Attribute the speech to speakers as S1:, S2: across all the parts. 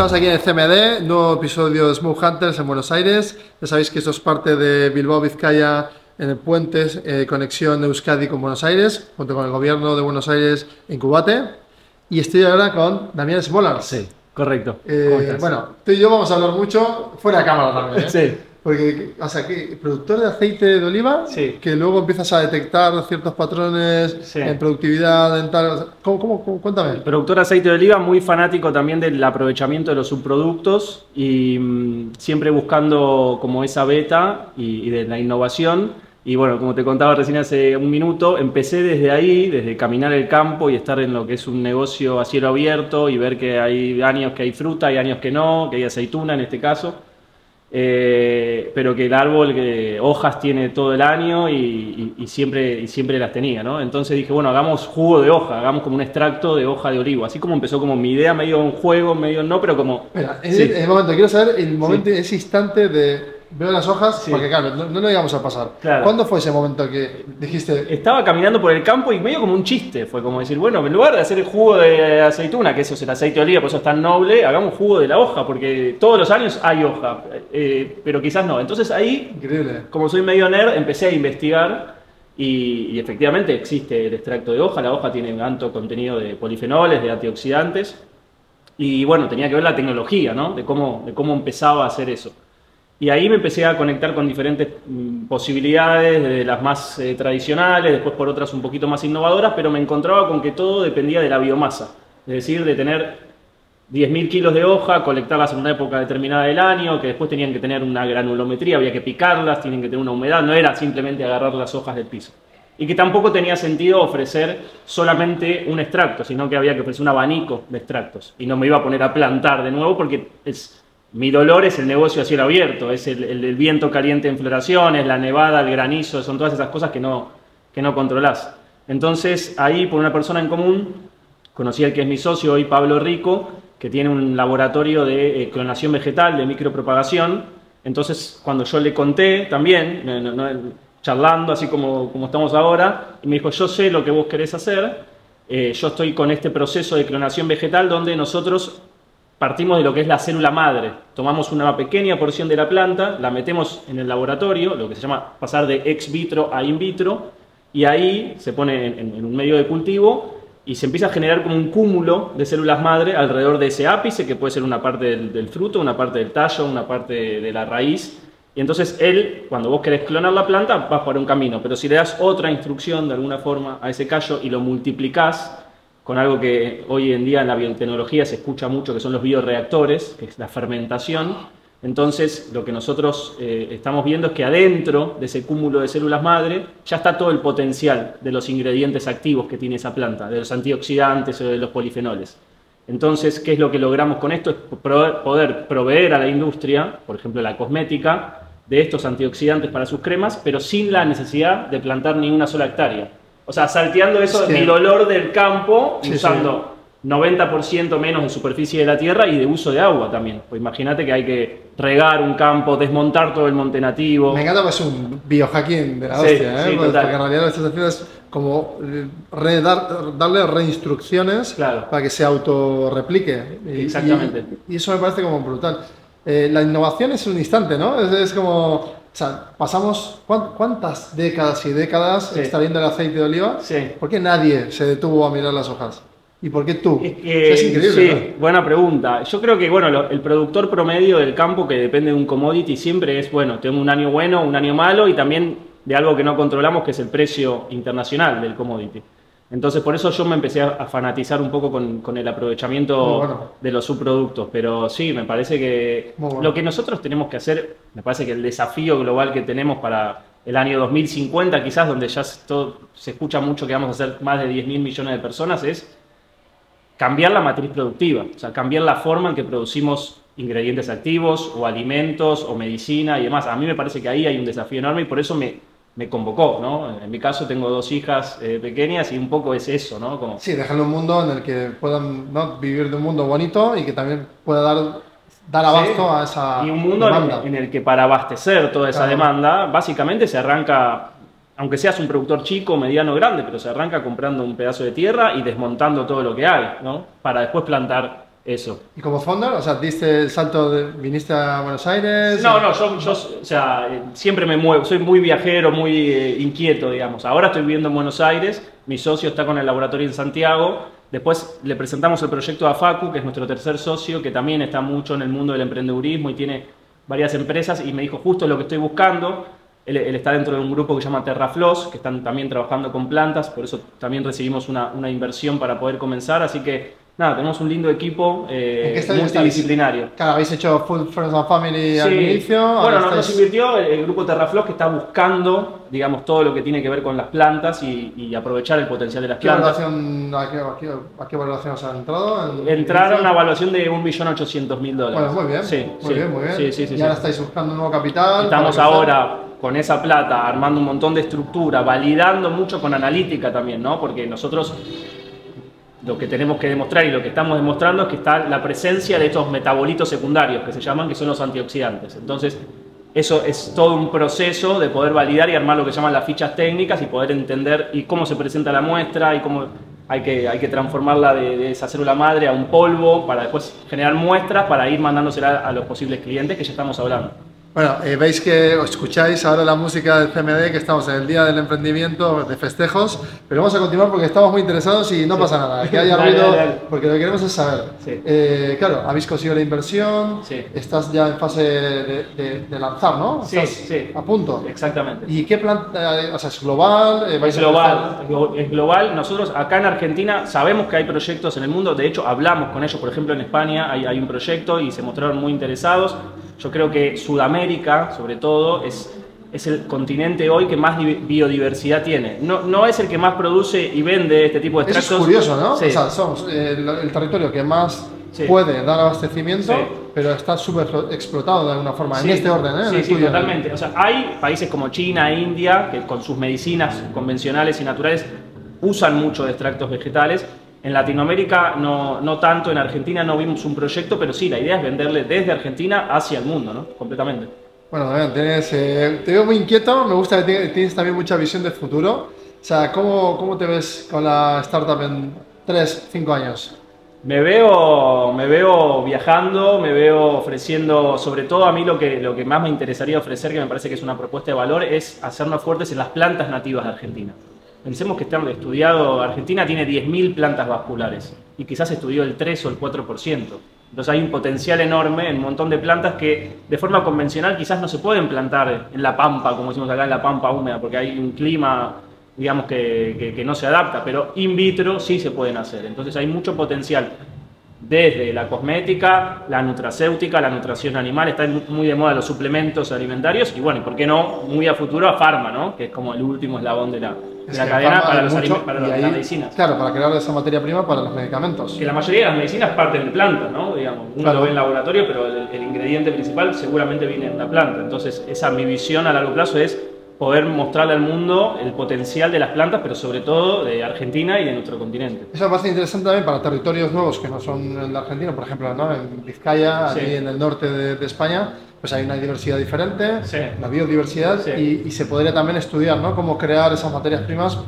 S1: Estamos aquí en el CMD, nuevo episodio de Smoke Hunters en Buenos Aires. Ya sabéis que esto es parte de Bilbao Vizcaya en el Puentes, eh, conexión de Euskadi con Buenos Aires, junto con el gobierno de Buenos Aires en Cubate. Y estoy ahora con Damián Smolar.
S2: Sí, correcto.
S1: Eh, bueno, tú y yo vamos a hablar mucho fuera de cámara también. ¿eh?
S2: Sí.
S1: Porque, o sea, que productor de aceite de oliva,
S2: Sí.
S1: que luego empiezas a detectar ciertos patrones
S2: Sí.
S1: en productividad dental. o sea, ¿Cómo, cómo, cómo? Cuéntame.
S2: Productor de aceite de oliva, muy fanático también del aprovechamiento de los subproductos y mm, siempre buscando como esa beta y, y de la innovación. Y bueno, como te contaba recién hace un minuto, empecé desde ahí, desde caminar el campo y estar en lo que es un negocio a cielo abierto y ver que hay años que hay fruta, hay años que no, que hay aceituna en este caso. Eh, pero que el árbol que hojas tiene todo el año y, y- y siempre, y siempre las tenía, ¿no? Entonces dije, bueno, hagamos jugo de hoja, hagamos como un extracto de hoja de olivo. Así como empezó como mi idea, medio un juego, medio no, pero como... Sí.
S1: el, en el momento, quiero saber el momento, ese instante de veo las hojas,
S2: Sí.
S1: porque claro, no, no lo íbamos a pasar.
S2: Claro.
S1: ¿Cuándo fue ese momento que dijiste,
S2: Estaba caminando por el campo y medio como un chiste, fue como decir, bueno, en lugar de hacer el jugo de aceituna, que eso es el aceite de oliva, por eso es tan noble, hagamos jugo de la hoja, porque todos los años hay hoja, eh, pero quizás no. Entonces ahí
S1: increíble?
S2: como soy medio nerd, empecé a investigar y, y efectivamente existe el extracto de hoja. La hoja tiene un alto contenido de polifenoles, de antioxidantes. Y bueno, tenía que ver la tecnología, ¿no? De cómo, de cómo empezaba a hacer eso. Y ahí me empecé a conectar con diferentes mm, posibilidades, desde las más eh, tradicionales, después por otras un poquito más innovadoras, pero me encontraba con que todo dependía de la biomasa. Es decir, de tener 10.000 kilos de hoja, colectarlas en una época determinada del año, que después tenían que tener una granulometría, había que picarlas, tienen que tener una humedad, no era simplemente agarrar las hojas del piso. Y que tampoco tenía sentido ofrecer solamente un extracto, sino que había que ofrecer un abanico de extractos. Y no me iba a poner a plantar de nuevo porque es, mi dolor es el negocio a cielo abierto, es el, el- viento caliente en floraciones, la nevada, el granizo, son todas esas cosas que no, que no controlás. Entonces ahí por una persona en común conocí al que es mi socio hoy, Pablo Rico, que tiene un laboratorio de eh, clonación vegetal, de micropropagación. Entonces, cuando yo le conté también, no- charlando así como, como estamos ahora, me dijo, yo sé lo que vos querés hacer, eh, yo estoy con este proceso de clonación vegetal donde nosotros partimos de lo que es la célula madre. Tomamos una pequeña porción de la planta, la metemos en el laboratorio, lo que se llama pasar de ex vitro a in vitro, y ahí se pone en, un medio de cultivo y se empieza a generar como un cúmulo de células madre alrededor de ese ápice, que puede ser una parte del, fruto, una parte del tallo, una parte de, de la raíz. Y entonces él, cuando vos querés clonar la planta, vas por un camino, pero si le das otra instrucción de alguna forma a ese callo y lo multiplicás, con algo que hoy en día en la biotecnología se escucha mucho, que son los bioreactores, que es la fermentación. Entonces, lo que nosotros eh, estamos viendo es que adentro de ese cúmulo de células madre ya está todo el potencial de los ingredientes activos que tiene esa planta, de los antioxidantes o de los polifenoles. Entonces, ¿qué es lo que logramos con esto? Es poder proveer a la industria, por ejemplo la cosmética, de estos antioxidantes para sus cremas, pero sin la necesidad de plantar ni una sola hectárea. O sea, salteando eso,
S1: Es que-
S2: mi dolor del campo,
S1: Sí,
S2: usando 90% menos de superficie de la tierra y de uso de agua también. Pues imagínate que hay que regar un campo, desmontar todo el monte nativo.
S1: Me encanta, pues es un biohacking de la
S2: Sí,
S1: hostia, ¿eh?
S2: sí,
S1: Porque-
S2: total.
S1: porque en realidad lo que estás haciendo es como eh, re- dar- darle reinstrucciones
S2: Claro.
S1: para que se autorreplique.
S2: Exactamente.
S1: Y, y eso me parece como brutal. Eh, la innovación es un instante, ¿no? Es, es como, o sea, pasamos ¿cuán- cuántas décadas y décadas
S2: Sí.
S1: extrayendo el aceite de oliva.
S2: Sí.
S1: ¿Por qué nadie se detuvo a mirar las hojas? ¿Y por qué tú?
S2: Es que,
S1: es increíble.
S2: sí, buena pregunta. Yo creo que bueno, lo- el productor promedio del campo que depende de un commodity siempre es, bueno, tengo un año bueno, un año malo y también de algo que no controlamos que es el precio internacional del commodity. Entonces por eso yo me empecé a, fanatizar un poco con, con el aprovechamiento
S1: bueno.
S2: de los subproductos. Pero sí, me parece que
S1: bueno.
S2: lo que nosotros tenemos que hacer, me parece que el desafío global que tenemos para el año 2050, quizás donde ya se, todo- se escucha mucho que vamos a ser más de 10 mil millones de personas, es cambiar la matriz productiva, o sea, cambiar la forma en que producimos ingredientes activos o alimentos o medicina y demás. A mí me parece que ahí hay un desafío enorme y por eso me, me convocó, ¿no? En mi caso tengo dos hijas eh, pequeñas y un poco es eso, ¿no? Como,
S1: Sí, dejarle un mundo en el que puedan ¿no? vivir de un mundo bonito y que también pueda dar, dar abasto
S2: Sí.
S1: a esa
S2: y un mundo en,
S1: demanda.
S2: en el que para abastecer toda esa
S1: Claro.
S2: demanda, básicamente se arranca, aunque seas un productor chico, mediano, grande, pero se arranca comprando un pedazo de tierra y desmontando todo lo que hay, ¿no? Para después plantar eso.
S1: ¿Y como founder? O sea, diste el salto, de, viniste a Buenos Aires.
S2: No, no, yo, yo, o sea, siempre me muevo, soy muy viajero, muy eh, inquieto, digamos. Ahora estoy viviendo en Buenos Aires, mi socio está con el laboratorio en Santiago. Después le presentamos el proyecto a Facu, que es nuestro tercer socio, que también está mucho en el mundo del emprendedurismo y tiene varias empresas, y me dijo justo lo que estoy buscando. Él, él está dentro de un grupo que se llama Terrafloss, que están también trabajando con plantas, por eso también recibimos una, una inversión para poder comenzar. Así que nada, tenemos un lindo equipo eh,
S1: ¿En qué estadio
S2: multidisciplinario.
S1: Claro, habéis hecho Full Friends and Family al inicio.
S2: Bueno, nos,
S1: estáis-
S2: invirtió el, el grupo Terrafloss que está buscando, digamos, todo lo que tiene que ver con las plantas y, y aprovechar el potencial de las
S1: ¿Qué
S2: plantas.
S1: a, qué, a qué- a qué valoración os han entrado? En-
S2: Entraron a una evaluación de 1.800.000 dólares.
S1: Bueno, muy bien.
S2: Sí,
S1: muy
S2: sí.
S1: bien, muy bien.
S2: Sí, sí, sí,
S1: y ahora estáis buscando un nuevo capital.
S2: Estamos ahora con esa plata armando un montón de estructura, validando mucho con analítica también, ¿no? Porque nosotros lo que tenemos que demostrar y lo que estamos demostrando es que está la presencia de estos metabolitos secundarios que se llaman, que son los antioxidantes. Entonces, eso es todo un proceso de poder validar y armar lo que llaman las fichas técnicas y poder entender y cómo se presenta la muestra y cómo hay que, hay que transformarla de, de esa célula madre a un polvo para después generar muestras para ir mandándosela a los posibles clientes que ya estamos hablando.
S1: Bueno, eh, veis que os escucháis ahora la música del CMD, que estamos en el Día del Emprendimiento, de festejos, pero vamos a continuar porque estamos muy interesados y no pasa nada, que haya
S2: Dale,
S1: ruido,
S2: dale, dale.
S1: porque lo que queremos es saber.
S2: Sí.
S1: Eh, claro, habéis conseguido la inversión,
S2: Sí.
S1: estás ya en fase de, de- de lanzar, ¿no?
S2: Sí,
S1: Estás
S2: sí.
S1: A punto.
S2: Exactamente.
S1: ¿Y qué plan? eh, o sea, es global? eh,
S2: Es global, es global. Nosotros acá en Argentina sabemos que hay proyectos en el mundo, de hecho hablamos con ellos, por ejemplo en España hay, hay un proyecto y se mostraron muy interesados. Yo creo que Sudamérica, sobre todo, es, es el continente hoy que más di- biodiversidad tiene. No, no es el que más produce y vende este tipo de
S1: Eso
S2: extractos.
S1: es curioso, ¿no?
S2: Sí.
S1: O sea, somos el, el territorio que más
S2: Sí.
S1: puede dar abastecimiento,
S2: Sí.
S1: pero está súper explotado de alguna forma,
S2: Sí,
S1: en este orden, ¿eh?
S2: Sí, sí, totalmente. O sea, hay países como China, India, que con sus medicinas convencionales y naturales usan mucho de extractos vegetales. En Latinoamérica no, no tanto, en Argentina no vimos un proyecto, pero sí, la idea es venderle desde Argentina hacia el mundo, ¿no? Completamente.
S1: Bueno, Damián, tienes, eh, te veo muy inquieto, me gusta que tienes también mucha visión de futuro. O sea, ¿cómo, cómo te ves con la startup en 3, 5 años?
S2: Me veo, me veo viajando, me veo ofreciendo, sobre todo a mí lo que, lo que más me interesaría ofrecer, que me parece que es una propuesta de valor, es hacernos fuertes en las plantas nativas de Argentina. Pensemos que estamos estudiado, Argentina tiene 10.000 plantas vasculares y quizás estudió el 3 o el 4%. Entonces hay un potencial enorme en un montón de plantas que de forma convencional quizás no se pueden plantar en la pampa, como decimos acá, en la pampa húmeda, porque hay un clima digamos que- que no se adapta, pero in vitro sí se pueden hacer. Entonces hay mucho potencial desde la cosmética, la nutracéutica, la nutrición animal, están muy de moda los suplementos alimentarios y bueno, y por qué no, muy a futuro a farma, ¿no? que es como el último eslabón de la, de la cadena para, los
S1: mucho,
S2: para las
S1: ahí-
S2: las medicinas.
S1: Claro, para crear esa materia prima para los medicamentos.
S2: Que la mayoría de las medicinas parten de plantas, ¿no? Digamos, uno
S1: Claro.
S2: lo ve en laboratorio, pero el, el ingrediente principal seguramente viene de una planta. Entonces, esa mi visión a largo plazo es poder mostrarle al mundo el potencial de las plantas, pero sobre todo de Argentina y de nuestro continente.
S1: Eso me parece interesante también para territorios nuevos que no son el de Argentina, por ejemplo, ¿no? en Vizcaya,
S2: Sí.
S1: aquí en el norte de, de España, pues hay una diversidad diferente,
S2: Sí.
S1: la biodiversidad,
S2: Sí.
S1: y, y se podría también estudiar ¿no? cómo crear esas materias primas.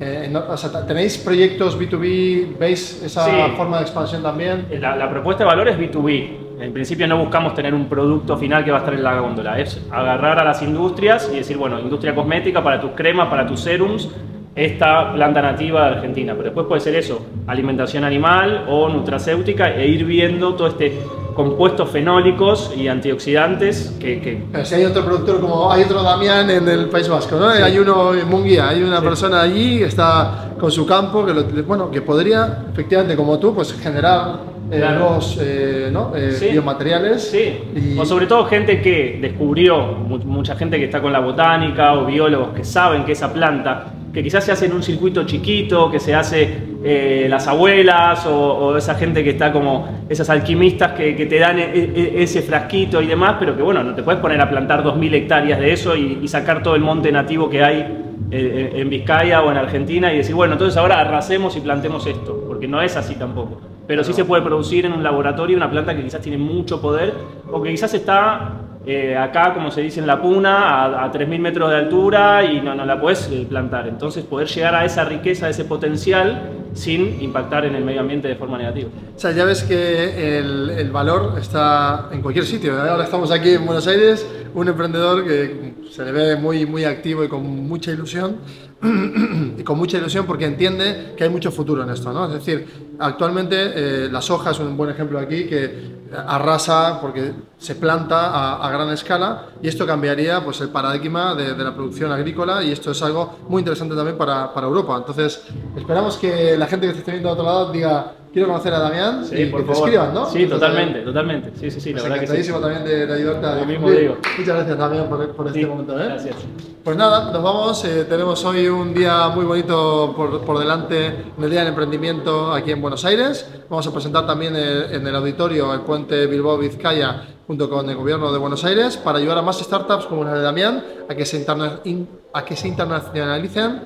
S1: Eh, en- o sea, ¿Tenéis proyectos B2B? ¿Veis esa forma de expansión también?
S2: La, la propuesta de valor es B2B. En principio no buscamos tener un producto final que va a estar en la góndola. Es agarrar a las industrias y decir, bueno, industria cosmética para tus cremas, para tus serums, esta planta nativa de Argentina. Pero después puede ser eso, alimentación animal o nutracéutica e ir viendo todo este compuestos fenólicos y antioxidantes que, que
S1: Pero si hay otro productor como hay otro Damián en el País Vasco, ¿no? Hay uno en Munguía, hay una persona allí que está con su campo, que, lo- bueno, que podría, efectivamente, como tú, pues generar eh, nuevos eh, ¿no? Eh,
S2: Sí.
S1: biomateriales.
S2: Sí,
S1: Y-
S2: o sobre todo gente que descubrió, mu- mucha gente que está con la botánica o biólogos que saben que esa planta, que quizás se hace en un circuito chiquito, que se hace eh, las abuelas o, o esa gente que está como esas alquimistas que, que te dan e- e- ese frasquito y demás, pero que bueno, no te puedes poner a plantar 2.000 hectáreas de eso y, y sacar todo el monte nativo que hay en Vizcaya o en Argentina y decir, bueno, entonces ahora arrasemos y plantemos esto, porque no es así tampoco. Pero sí se puede producir en un laboratorio una planta que quizás tiene mucho poder o que quizás está eh, acá, como se dice en la puna, a, a 3.000 metros de altura y no, no la puedes eh, plantar. Entonces poder llegar a esa riqueza, a ese potencial sin impactar en el medio ambiente de forma negativa.
S1: O sea, ya ves que el, el valor está en cualquier sitio. ¿eh? Ahora estamos aquí en Buenos Aires, un emprendedor que se le ve muy, muy activo y con mucha ilusión, y con mucha ilusión porque entiende que hay mucho futuro en esto. ¿no? Es decir, actualmente eh, la soja es un buen ejemplo aquí que arrasa porque se planta a, gran escala y esto cambiaría pues, el paradigma de, de, la producción agrícola y esto es algo muy interesante también para, para Europa. Entonces, esperamos que la gente que esté viendo a otro lado diga quiero conocer a Damián
S2: Sí,
S1: y
S2: por
S1: que te
S2: favor.
S1: escriban, ¿no?
S2: Sí, totalmente, totalmente. Sí, sí, sí, la
S1: pues
S2: verdad que sí.
S1: encantadísimo también de, de ayudarte a
S2: Lo mismo digo.
S1: Muchas gracias Damián por, por este
S2: Sí,
S1: momento. ¿eh?
S2: Gracias.
S1: Pues nada, nos vamos. Eh, tenemos hoy un día muy bonito por, por, delante en el Día del Emprendimiento aquí en Buenos Aires. Vamos a presentar también el, en el auditorio el puente Bilbao-Vizcaya junto con el Gobierno de Buenos Aires para ayudar a más startups como la de Damián a que se, interna in, a que se internacionalicen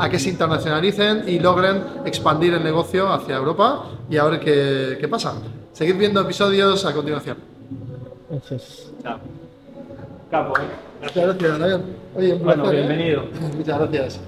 S1: a que se internacionalicen y logren expandir el negocio hacia Europa y a ver qué, qué pasa. Seguid viendo episodios a continuación. Gracias.
S2: Chao. Capo. ¿eh?
S1: Muchas gracias, Damián. Oye, un
S2: Bueno,
S1: placer, ¿eh?
S2: bienvenido.
S1: Muchas gracias.